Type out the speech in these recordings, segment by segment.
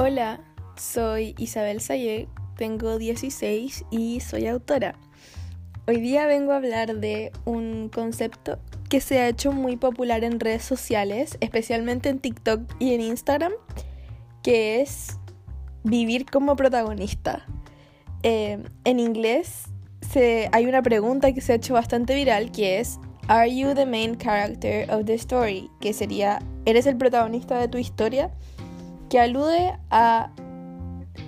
Hola, soy Isabel Sayé, tengo 16 y soy autora. Hoy día vengo a hablar de un concepto que se ha hecho muy popular en redes sociales, especialmente en TikTok y en Instagram, que es vivir como protagonista. Eh, en inglés hay una pregunta que se ha hecho bastante viral que es Are you the main character of the story? Que sería ¿Eres el protagonista de tu historia? Que alude a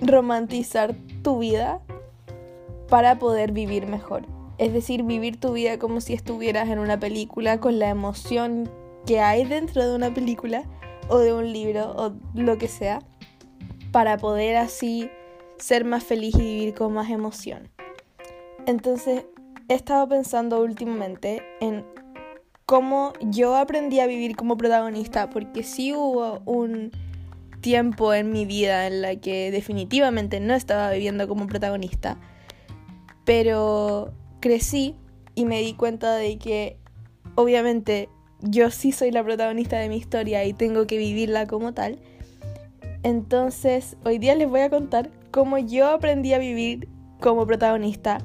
romantizar tu vida para poder vivir mejor. Es decir, vivir tu vida como si estuvieras en una película con la emoción que hay dentro de una película o de un libro o lo que sea para poder así ser más feliz y vivir con más emoción. Entonces, he estado pensando últimamente en cómo yo aprendí a vivir como protagonista, porque sí hubo un tiempo en mi vida en la que definitivamente no estaba viviendo como protagonista, pero crecí y me di cuenta de que obviamente yo sí soy la protagonista de mi historia y tengo que vivirla como tal. Entonces, hoy día les voy a contar cómo yo aprendí a vivir como protagonista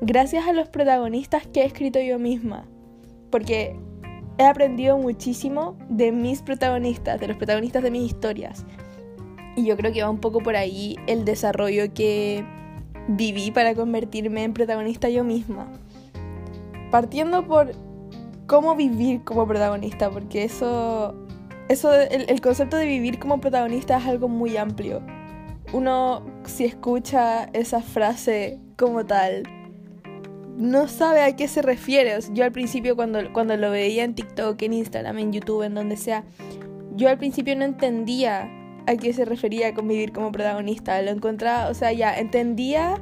gracias a los protagonistas que he escrito yo misma. Porque he aprendido muchísimo de mis protagonistas, de los protagonistas de mis historias. Y yo creo que va un poco por ahí el desarrollo que viví para convertirme en protagonista yo misma. Partiendo por cómo vivir como protagonista, porque eso, eso el, el concepto de vivir como protagonista es algo muy amplio. Uno si escucha esa frase como tal, no sabe a qué se refiere. yo al principio cuando, cuando lo veía en TikTok, en Instagram, en YouTube, en donde sea, yo al principio no entendía a qué se refería con vivir como protagonista. Lo encontraba, o sea, ya entendía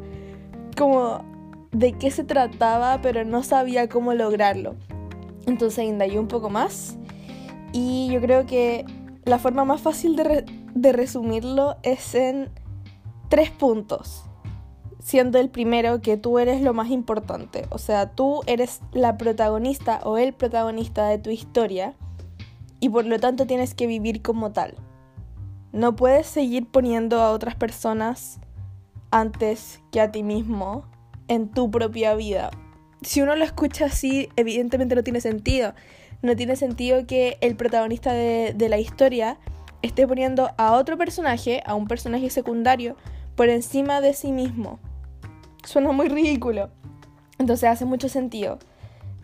como de qué se trataba, pero no sabía cómo lograrlo. Entonces indagué un poco más y yo creo que la forma más fácil de, de resumirlo es en tres puntos siendo el primero que tú eres lo más importante. O sea, tú eres la protagonista o el protagonista de tu historia y por lo tanto tienes que vivir como tal. No puedes seguir poniendo a otras personas antes que a ti mismo en tu propia vida. Si uno lo escucha así, evidentemente no tiene sentido. No tiene sentido que el protagonista de, de la historia esté poniendo a otro personaje, a un personaje secundario, por encima de sí mismo suena muy ridículo. Entonces hace mucho sentido.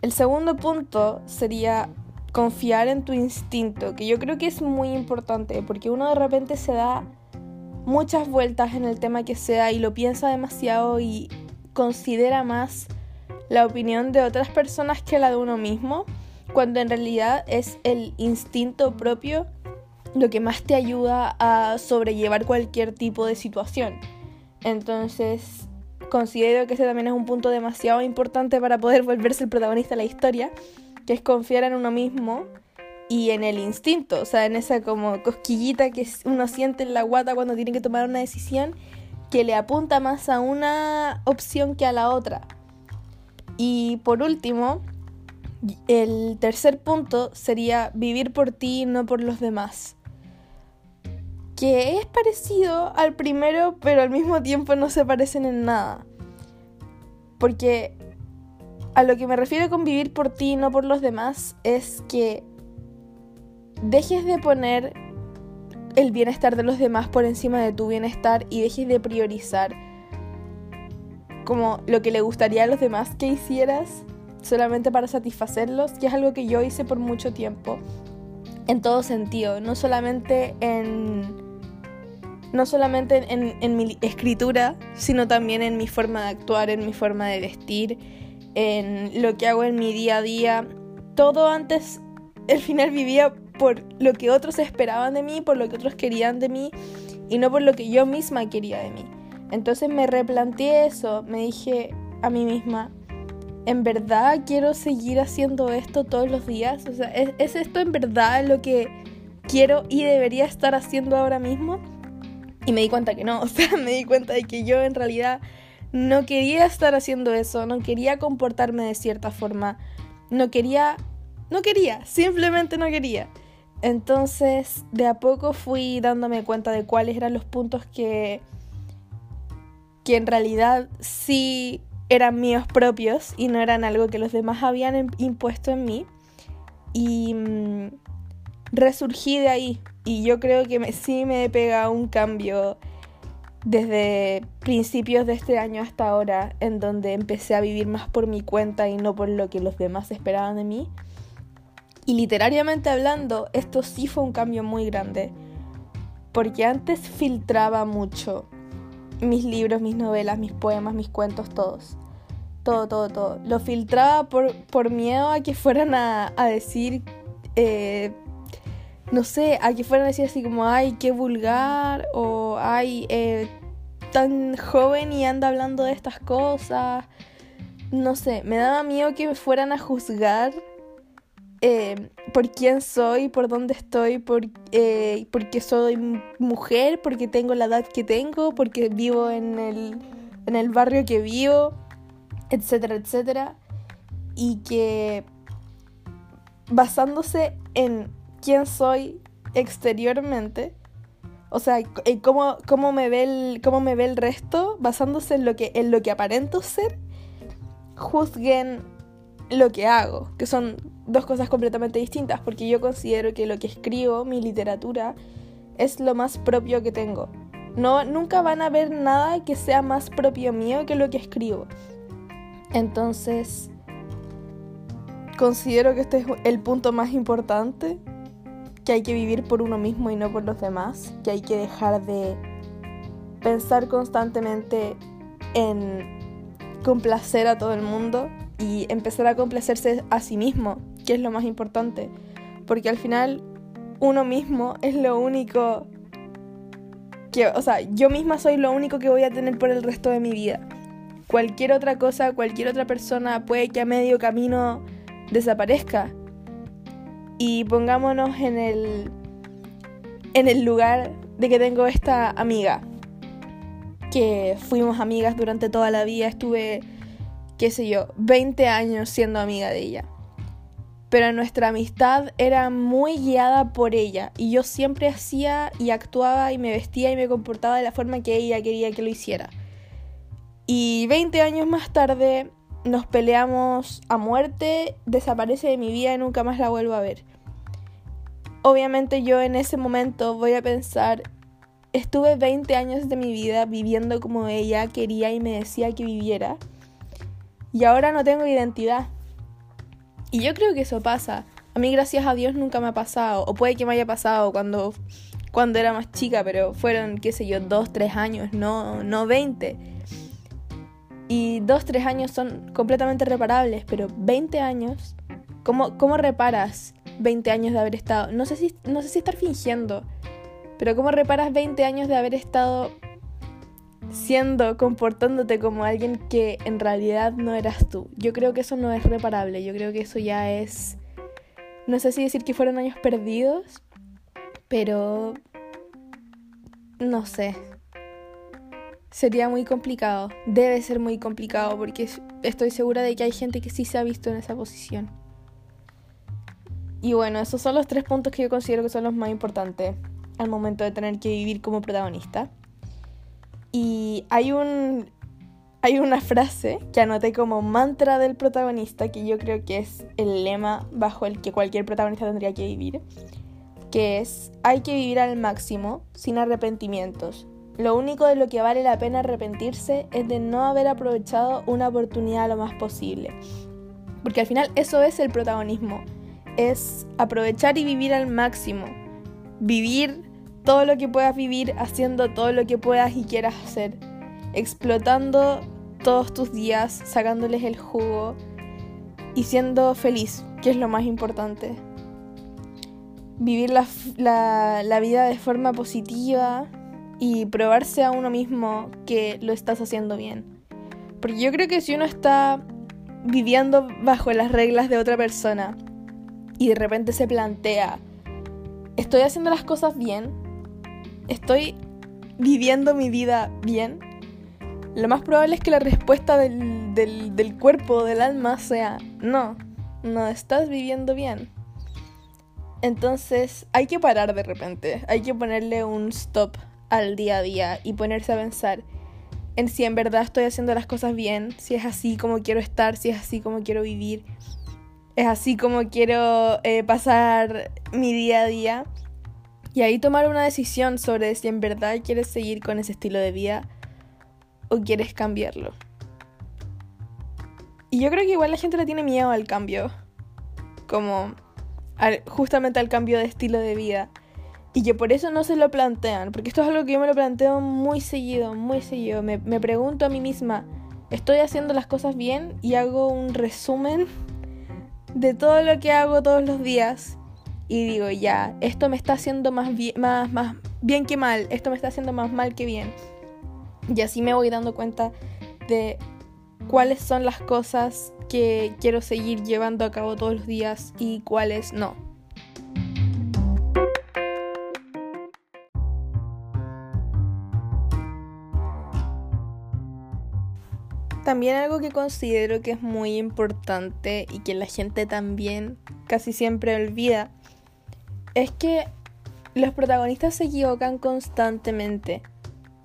El segundo punto sería confiar en tu instinto, que yo creo que es muy importante, porque uno de repente se da muchas vueltas en el tema que sea y lo piensa demasiado y considera más la opinión de otras personas que la de uno mismo, cuando en realidad es el instinto propio lo que más te ayuda a sobrellevar cualquier tipo de situación. Entonces, considero que ese también es un punto demasiado importante para poder volverse el protagonista de la historia, que es confiar en uno mismo y en el instinto, o sea, en esa como cosquillita que uno siente en la guata cuando tiene que tomar una decisión que le apunta más a una opción que a la otra. Y por último, el tercer punto sería vivir por ti, no por los demás que es parecido al primero, pero al mismo tiempo no se parecen en nada. Porque a lo que me refiero con vivir por ti y no por los demás es que dejes de poner el bienestar de los demás por encima de tu bienestar y dejes de priorizar como lo que le gustaría a los demás que hicieras solamente para satisfacerlos, que es algo que yo hice por mucho tiempo, en todo sentido, no solamente en no solamente en, mi escritura, sino también en mi forma de actuar, en mi forma de vestir, en lo que hago en mi día a día. Todo antes, al final vivía por lo que otros esperaban de mí, por lo que otros querían de mí y no por lo que yo misma quería de mí. Entonces me replanteé eso, me dije a mí misma, ¿en verdad quiero seguir haciendo esto todos los días? O sea, ¿es esto en verdad lo que quiero y debería estar haciendo ahora mismo? Y me di cuenta que no, o sea, me di cuenta de que yo en realidad no quería estar haciendo eso, no quería comportarme de cierta forma, no quería, no quería, simplemente no quería. Entonces, de a poco fui dándome cuenta de cuáles eran los puntos que, que en realidad sí eran míos propios y no eran algo que los demás habían impuesto en mí. Y mm, resurgí de ahí. Y yo creo que sí me he pegado un cambio desde principios de este año hasta ahora, en donde empecé a vivir más por mi cuenta y no por lo que los demás esperaban de mí. Y literariamente hablando, esto sí fue un cambio muy grande, porque antes filtraba mucho mis libros, mis novelas, mis poemas, mis cuentos, todos. Todo, todo, todo. Lo filtraba por, por miedo a que fueran a, decir, eh, no sé, a que fueran a decir así como, ay, qué vulgar, o ay, eh, tan joven y anda hablando de estas cosas. No sé, me daba miedo que me fueran a juzgar eh, por quién soy, por dónde estoy, por, eh, porque soy mujer, porque tengo la edad que tengo, porque vivo en el, en el barrio que vivo, etcétera, etcétera. Y que basándose en quién soy exteriormente, o sea, cómo, cómo, me ve el, cómo me ve el resto, basándose en lo que, en lo que aparento ser, juzguen lo que hago, que son dos cosas completamente distintas, porque yo considero que lo que escribo, mi literatura, es lo más propio que tengo. No, nunca van a ver nada que sea más propio mío que lo que escribo. Entonces, considero que este es el punto más importante, que hay que vivir por uno mismo y no por los demás, que hay que dejar de pensar constantemente en complacer a todo el mundo y empezar a complacerse a sí mismo, que es lo más importante, porque al final uno mismo es lo único que, o sea, yo misma soy lo único que voy a tener por el resto de mi vida. Cualquier otra cosa, cualquier otra persona puede que a medio camino desaparezca. Y pongámonos en el en el lugar de que tengo esta amiga que fuimos amigas durante toda la vida, estuve qué sé yo, 20 años siendo amiga de ella. Pero nuestra amistad era muy guiada por ella y yo siempre hacía y actuaba y me vestía y me comportaba de la forma que ella quería que lo hiciera. Y 20 años más tarde nos peleamos a muerte, desaparece de mi vida y nunca más la vuelvo a ver. Obviamente yo en ese momento voy a pensar, estuve 20 años de mi vida viviendo como ella quería y me decía que viviera y ahora no tengo identidad. Y yo creo que eso pasa. A mí gracias a Dios nunca me ha pasado, o puede que me haya pasado cuando, cuando era más chica, pero fueron, qué sé yo, dos, tres años, no, no 20. Y dos, tres años son completamente reparables, pero 20 años, ¿cómo, cómo reparas 20 años de haber estado? No sé, si, no sé si estar fingiendo, pero ¿cómo reparas 20 años de haber estado siendo, comportándote como alguien que en realidad no eras tú. Yo creo que eso no es reparable, yo creo que eso ya es, no sé si decir que fueron años perdidos, pero no sé. Sería muy complicado, debe ser muy complicado porque estoy segura de que hay gente que sí se ha visto en esa posición. Y bueno, esos son los tres puntos que yo considero que son los más importantes al momento de tener que vivir como protagonista. Y hay un hay una frase que anoté como mantra del protagonista que yo creo que es el lema bajo el que cualquier protagonista tendría que vivir, que es hay que vivir al máximo sin arrepentimientos. Lo único de lo que vale la pena arrepentirse es de no haber aprovechado una oportunidad lo más posible. Porque al final eso es el protagonismo, es aprovechar y vivir al máximo. Vivir todo lo que puedas vivir, haciendo todo lo que puedas y quieras hacer, explotando todos tus días, sacándoles el jugo y siendo feliz, que es lo más importante. Vivir la, la vida de forma positiva y probarse a uno mismo que lo estás haciendo bien. Porque yo creo que si uno está viviendo bajo las reglas de otra persona y de repente se plantea, ¿estoy haciendo las cosas bien? ¿estoy viviendo mi vida bien? Lo más probable es que la respuesta del, del, del cuerpo, del alma, sea no, no estás viviendo bien. Entonces hay que parar de repente, hay que ponerle un stop al día a día y ponerse a pensar en si en verdad estoy haciendo las cosas bien, si es así como quiero estar, si es así como quiero vivir, es así como quiero eh, pasar mi día a día. Y ahí tomar una decisión sobre si en verdad quieres seguir con ese estilo de vida o quieres cambiarlo. Y yo creo que igual la gente le tiene miedo al cambio. Como justamente al cambio de estilo de vida. Y que por eso no se lo plantean. Porque esto es algo que yo me lo planteo muy seguido, muy seguido. Me, me pregunto a mí misma, ¿estoy haciendo las cosas bien? Y hago un resumen de todo lo que hago todos los días. Y digo, ya, esto me está haciendo más, más bien que mal. Esto me está haciendo más mal que bien. Y así me voy dando cuenta de cuáles son las cosas que quiero seguir llevando a cabo todos los días y cuáles no. También algo que considero que es muy importante y que la gente también casi siempre olvida es que los protagonistas se equivocan constantemente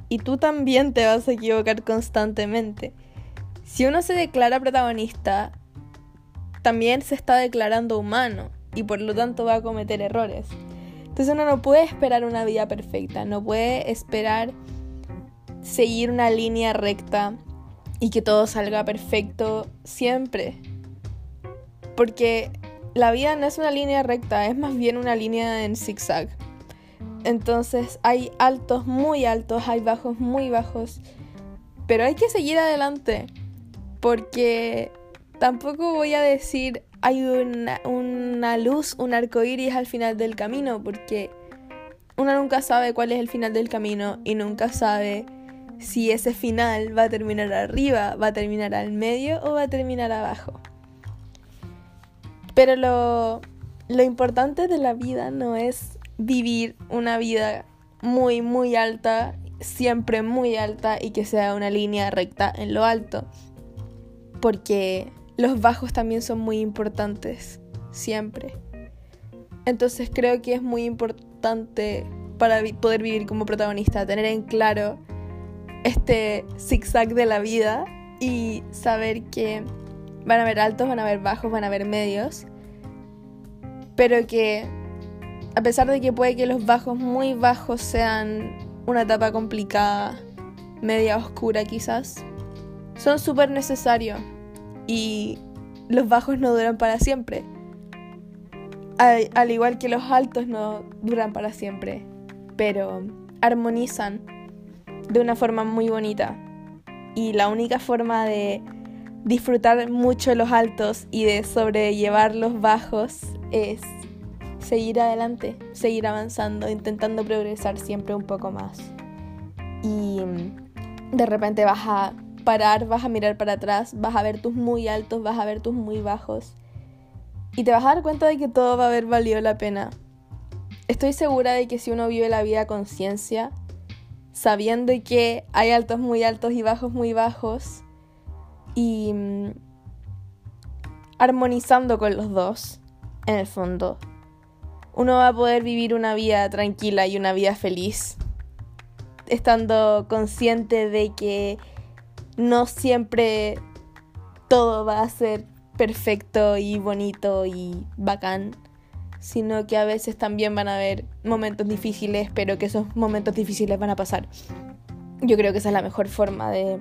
y tú también te vas a equivocar constantemente. Si uno se declara protagonista, también se está declarando humano y por lo tanto va a cometer errores. Entonces uno no puede esperar una vida perfecta, no puede esperar seguir una línea recta y que todo salga perfecto siempre. Porque la vida no es una línea recta, es más bien una línea en zigzag. Entonces hay altos muy altos, hay bajos muy bajos, pero hay que seguir adelante porque tampoco voy a decir hay una, una luz, un arco iris al final del camino, porque uno nunca sabe cuál es el final del camino y nunca sabe si ese final va a terminar arriba, va a terminar al medio o va a terminar abajo. Pero lo, importante de la vida no es vivir una vida muy, muy alta, siempre muy alta y que sea una línea recta en lo alto porque los bajos también son muy importantes, siempre. Entonces creo que es muy importante para poder vivir como protagonista, tener en claro este zigzag de la vida y saber que van a haber altos, van a haber bajos, van a haber medios, pero que a pesar de que puede que los bajos muy bajos sean una etapa complicada, media oscura quizás, son súper necesarios y los bajos no duran para siempre. Al, igual que los altos no duran para siempre, pero armonizan de una forma muy bonita. Y la única forma de disfrutar mucho los altos y de sobrellevar los bajos es seguir adelante, seguir avanzando, intentando progresar siempre un poco más. Y de repente vas a parar, vas a mirar para atrás, vas a ver tus muy altos, vas a ver tus muy bajos. Y te vas a dar cuenta de que todo va a haber valido la pena. Estoy segura de que si uno vive la vida con conciencia, sabiendo que hay altos muy altos y bajos muy bajos, y mm, armonizando con los dos, en el fondo, uno va a poder vivir una vida tranquila y una vida feliz, estando consciente de que no siempre todo va a ser perfecto y bonito y bacán, sino que a veces también van a haber momentos difíciles, pero que esos momentos difíciles van a pasar. Yo creo que esa es la mejor forma de,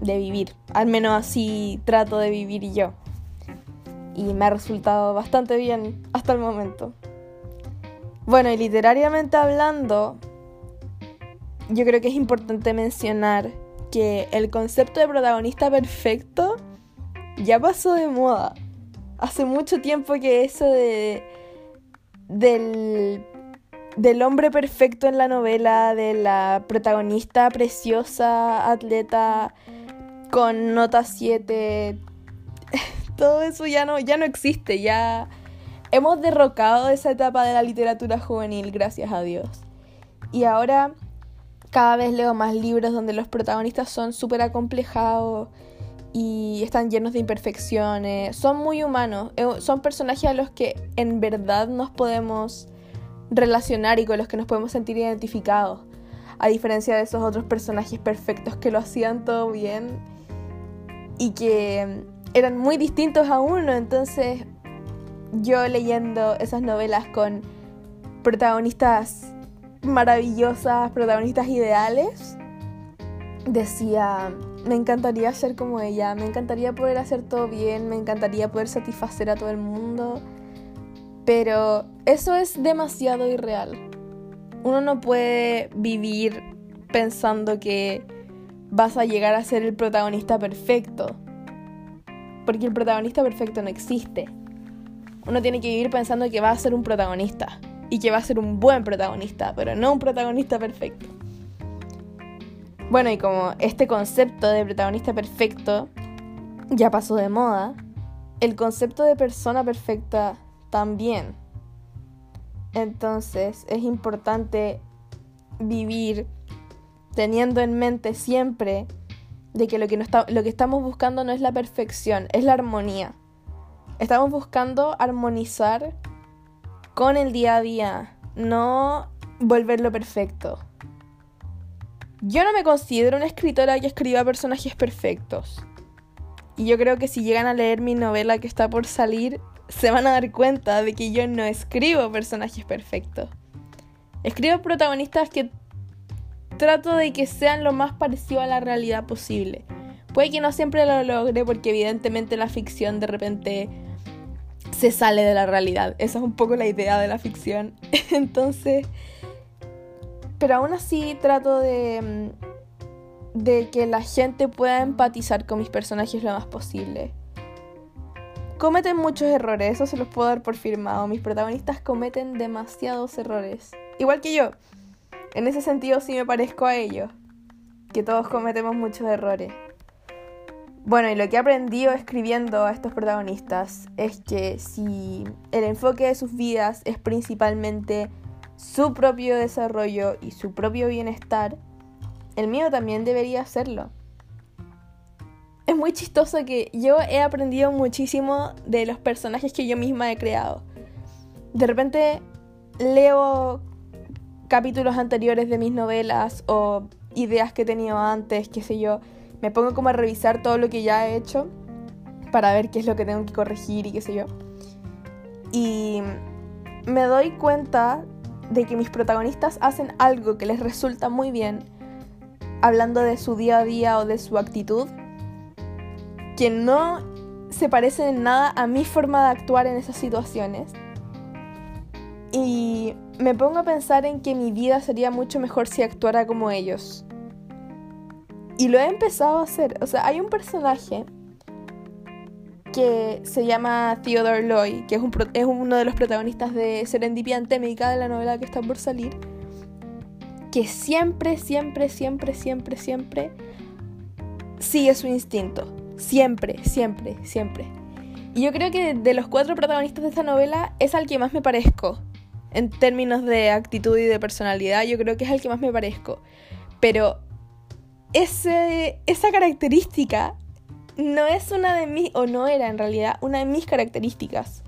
de vivir, al menos así trato de vivir yo. Y me ha resultado bastante bien hasta el momento. Bueno, y literariamente hablando, yo creo que es importante mencionar que el concepto de protagonista perfecto ya pasó de moda. Hace mucho tiempo que eso de del, del hombre perfecto en la novela, de la protagonista preciosa, atleta con nota 7, todo eso ya no, ya no existe, ya hemos derrocado esa etapa de la literatura juvenil, gracias a Dios. Y ahora cada vez leo más libros donde los protagonistas son súper acomplejados y están llenos de imperfecciones, son muy humanos, eh, son personajes a los que en verdad nos podemos relacionar y con los que nos podemos sentir identificados, a diferencia de esos otros personajes perfectos que lo hacían todo bien y que eran muy distintos a uno, entonces yo leyendo esas novelas con protagonistas maravillosas, protagonistas ideales, decía, me encantaría ser como ella, me encantaría poder hacer todo bien, me encantaría poder satisfacer a todo el mundo, pero eso es demasiado irreal. Uno no puede vivir pensando que vas a llegar a ser el protagonista perfecto, porque el protagonista perfecto no existe. Uno tiene que vivir pensando que va a ser un protagonista y que va a ser un buen protagonista, pero no un protagonista perfecto. Bueno, y como este concepto de protagonista perfecto ya pasó de moda, el concepto de persona perfecta también. Entonces es importante vivir teniendo en mente siempre de que lo que, lo que estamos buscando no es la perfección, es la armonía. Estamos buscando armonizar con el día a día, no volverlo perfecto. Yo no me considero una escritora que escriba personajes perfectos. Y yo creo que si llegan a leer mi novela que está por salir, se van a dar cuenta de que yo no escribo personajes perfectos. Escribo protagonistas que trato de que sean lo más parecido a la realidad posible. Puede que no siempre lo logre porque evidentemente la ficción de repente se sale de la realidad. Esa es un poco la idea de la ficción. Entonces, pero aún así trato de, mm, de que la gente pueda empatizar con mis personajes lo más posible. Cometen muchos errores, eso se los puedo dar por firmado. Mis protagonistas cometen demasiados errores. Igual que yo. En ese sentido sí me parezco a ellos. Que todos cometemos muchos errores. Bueno, y lo que he aprendido escribiendo a estos protagonistas es que si el enfoque de sus vidas es principalmente su propio desarrollo y su propio bienestar, el mío también debería hacerlo. Es muy chistoso que yo he aprendido muchísimo de los personajes que yo misma he creado. De repente leo capítulos anteriores de mis novelas o ideas que he tenido antes, qué sé yo, me pongo como a revisar todo lo que ya he hecho para ver qué es lo que tengo que corregir y qué sé yo. Y me doy cuenta de que mis protagonistas hacen algo que les resulta muy bien, hablando de su día a día o de su actitud, que no se parece en nada a mi forma de actuar en esas situaciones. Y me pongo a pensar en que mi vida sería mucho mejor si actuara como ellos. Y lo he empezado a hacer. O sea, hay un personaje que se llama Theodore Loy, que es, es uno de los protagonistas de Serendipia Antémica, de la novela que está por salir, que siempre, siempre, siempre, siempre, siempre sigue su instinto. Siempre, siempre, siempre. Y yo creo que de los cuatro protagonistas de esta novela es al que más me parezco. En términos de actitud y de personalidad, yo creo que es al que más me parezco. Pero esa característica no es una de mis, o no era en realidad, una de mis características.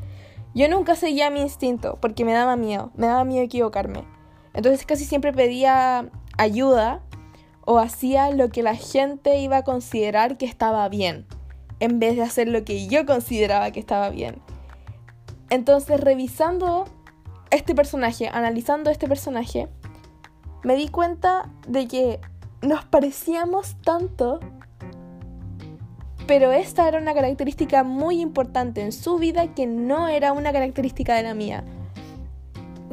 Yo nunca seguía mi instinto porque me daba miedo, me daba miedo equivocarme. Entonces casi siempre pedía ayuda o hacía lo que la gente iba a considerar que estaba bien, en vez de hacer lo que yo consideraba que estaba bien. Entonces revisando este personaje, analizando este personaje, me di cuenta de que nos parecíamos tanto, pero esta era una característica muy importante en su vida que no era una característica de la mía.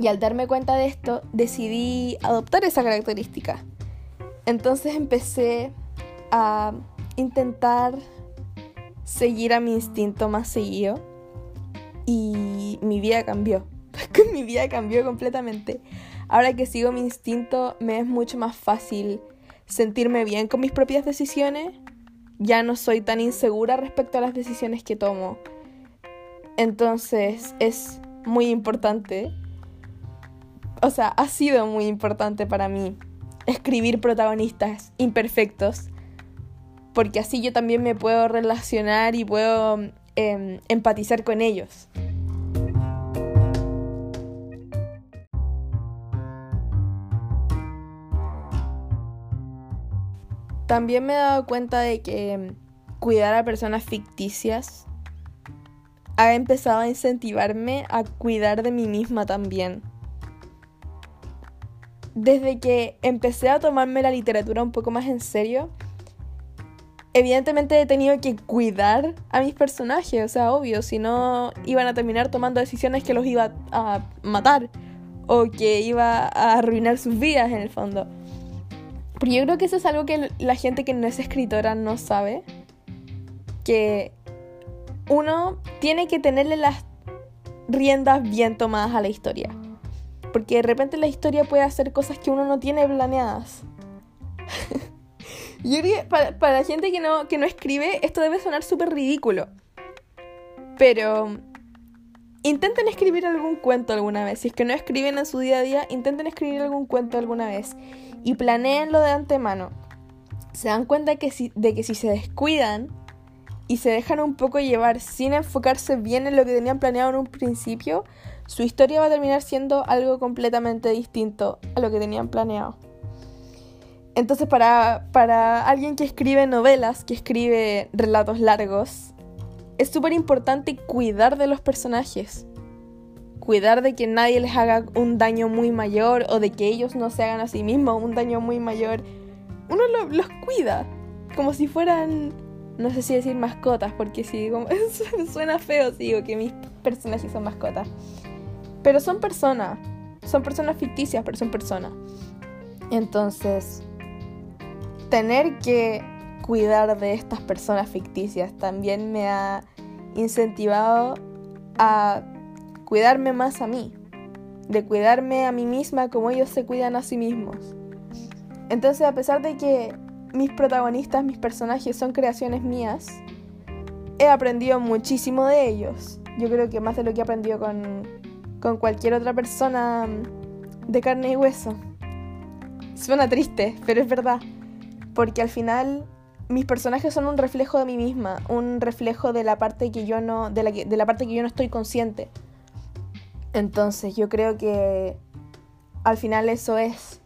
Y al darme cuenta de esto, decidí adoptar esa característica. Entonces empecé a intentar seguir a mi instinto más seguido y mi vida cambió. mi vida cambió completamente. Ahora que sigo mi instinto, me es mucho más fácil sentirme bien con mis propias decisiones, ya no soy tan insegura respecto a las decisiones que tomo. Entonces es muy importante, o sea, ha sido muy importante para mí escribir protagonistas imperfectos porque así yo también me puedo relacionar y puedo em, empatizar con ellos. También me he dado cuenta de que cuidar a personas ficticias ha empezado a incentivarme a cuidar de mí misma también. Desde que empecé a tomarme la literatura un poco más en serio, evidentemente he tenido que cuidar a mis personajes, o sea, obvio, si no iban a terminar tomando decisiones que los iba a matar o que iba a arruinar sus vidas en el fondo. Pero yo creo que eso es algo que la gente que no es escritora no sabe. Que uno tiene que tenerle las riendas bien tomadas a la historia. Porque de repente la historia puede hacer cosas que uno no tiene planeadas. yo creo que para, la gente que no, que no escribe, esto debe sonar súper ridículo. Pero intenten escribir algún cuento alguna vez. Si es que no escriben en su día a día, intenten escribir algún cuento alguna vez y planeenlo de antemano. Se dan cuenta que si, de que si se descuidan y se dejan un poco llevar sin enfocarse bien en lo que tenían planeado en un principio, su historia va a terminar siendo algo completamente distinto a lo que tenían planeado. Entonces para, para alguien que escribe novelas, que escribe relatos largos, es súper importante cuidar de los personajes cuidar de que nadie les haga un daño muy mayor o de que ellos no se hagan a sí mismos un daño muy mayor. Uno los cuida, como si fueran, no sé si decir mascotas, porque si digo, suena feo si digo que mis personajes son mascotas. Pero son personas, son personas ficticias, pero son personas. Entonces, tener que cuidar de estas personas ficticias también me ha incentivado a cuidarme más a mí, de cuidarme a mí misma como ellos se cuidan a sí mismos. Entonces, a pesar de que mis protagonistas, mis personajes son creaciones mías, he aprendido muchísimo de ellos. Yo creo que más de lo que he aprendido con, con cualquier otra persona de carne y hueso. Suena triste, pero es verdad. Porque al final mis personajes son un reflejo de mí misma, un reflejo de la parte que yo no, de la, de la parte que yo no estoy consciente. Entonces yo creo que al final eso es.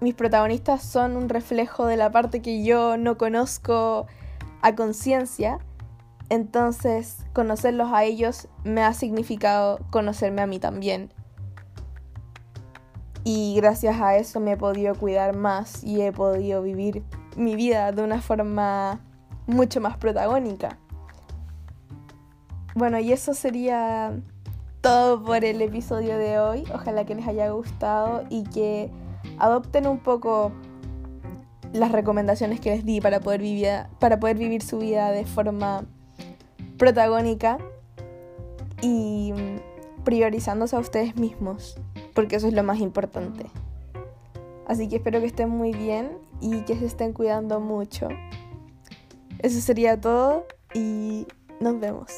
Mis protagonistas son un reflejo de la parte que yo no conozco a conciencia. Entonces conocerlos a ellos me ha significado conocerme a mí también. Y gracias a eso me he podido cuidar más y he podido vivir mi vida de una forma mucho más protagónica. Bueno, y eso sería todo por el episodio de hoy. Ojalá que les haya gustado y que adopten un poco las recomendaciones que les di para poder vivir, para poder vivir su vida de forma protagónica y priorizándose a ustedes mismos, porque eso es lo más importante. Así que espero que estén muy bien y que se estén cuidando mucho. Eso sería todo y nos vemos.